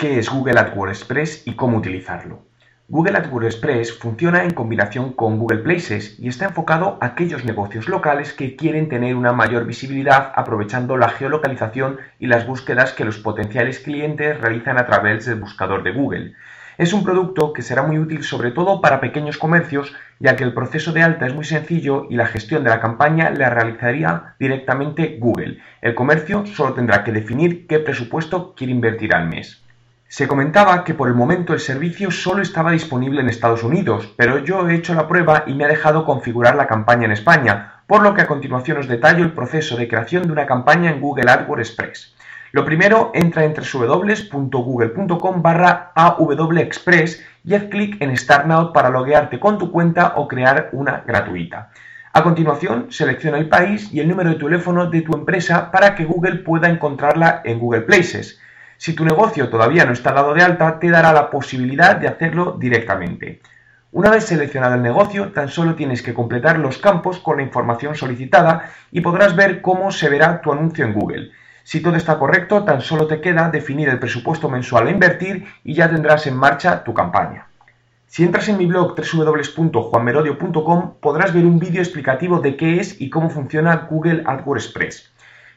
¿Qué es Google AdWords Express y cómo utilizarlo? Google AdWords Express funciona en combinación con Google Places y está enfocado a aquellos negocios locales que quieren tener una mayor visibilidad aprovechando la geolocalización y las búsquedas que los potenciales clientes realizan a través del buscador de Google. Es un producto que será muy útil sobre todo para pequeños comercios, ya que el proceso de alta es muy sencillo y la gestión de la campaña la realizaría directamente Google. El comercio solo tendrá que definir qué presupuesto quiere invertir al mes. Se comentaba que por el momento el servicio solo estaba disponible en Estados Unidos, pero yo he hecho la prueba y me ha dejado configurar la campaña en España, por lo que a continuación os detallo el proceso de creación de una campaña en Google AdWords Express. Lo primero, entra en www.google.com barra Express y haz clic en Start Now para loguearte con tu cuenta o crear una gratuita. A continuación, selecciona el país y el número de teléfono de tu empresa para que Google pueda encontrarla en Google Places. Si tu negocio todavía no está dado de alta, te dará la posibilidad de hacerlo directamente. Una vez seleccionado el negocio, tan solo tienes que completar los campos con la información solicitada y podrás ver cómo se verá tu anuncio en Google. Si todo está correcto, tan solo te queda definir el presupuesto mensual a invertir y ya tendrás en marcha tu campaña. Si entras en mi blog www.juanmerodio.com podrás ver un vídeo explicativo de qué es y cómo funciona Google AdWords Express.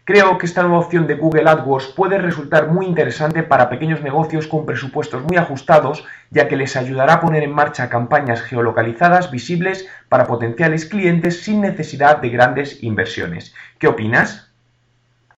Creo que esta nueva opción de Google AdWords puede resultar muy interesante para pequeños negocios con presupuestos muy ajustados, ya que les ayudará a poner en marcha campañas geolocalizadas visibles para potenciales clientes sin necesidad de grandes inversiones. ¿Qué opinas?